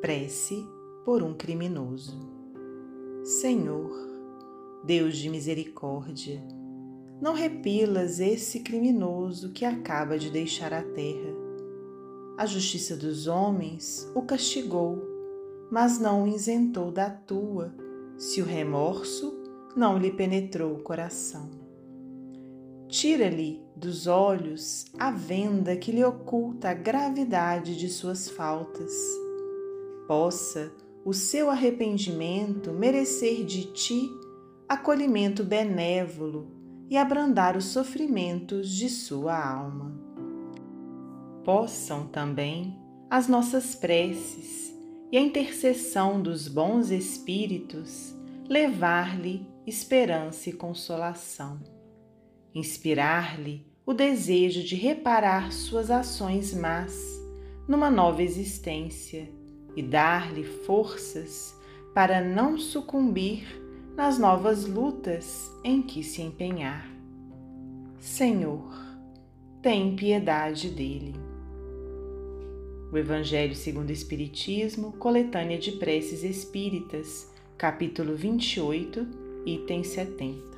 Prece por um criminoso. Senhor, Deus de misericórdia, não repilas esse criminoso que acaba de deixar a terra. A justiça dos homens o castigou, mas não o isentou da tua, se o remorso não lhe penetrou o coração. Tira-lhe dos olhos a venda que lhe oculta a gravidade de suas faltas. Possa o seu arrependimento merecer de ti acolhimento benévolo e abrandar os sofrimentos de sua alma. Possam também as nossas preces e a intercessão dos bons espíritos levar-lhe esperança e consolação, inspirar-lhe o desejo de reparar suas ações más numa nova existência e dar-lhe forças para não sucumbir nas novas lutas em que se empenhar. Senhor, tem piedade dele. O Evangelho segundo o Espiritismo, coletânea de preces espíritas, capítulo 28, item 70.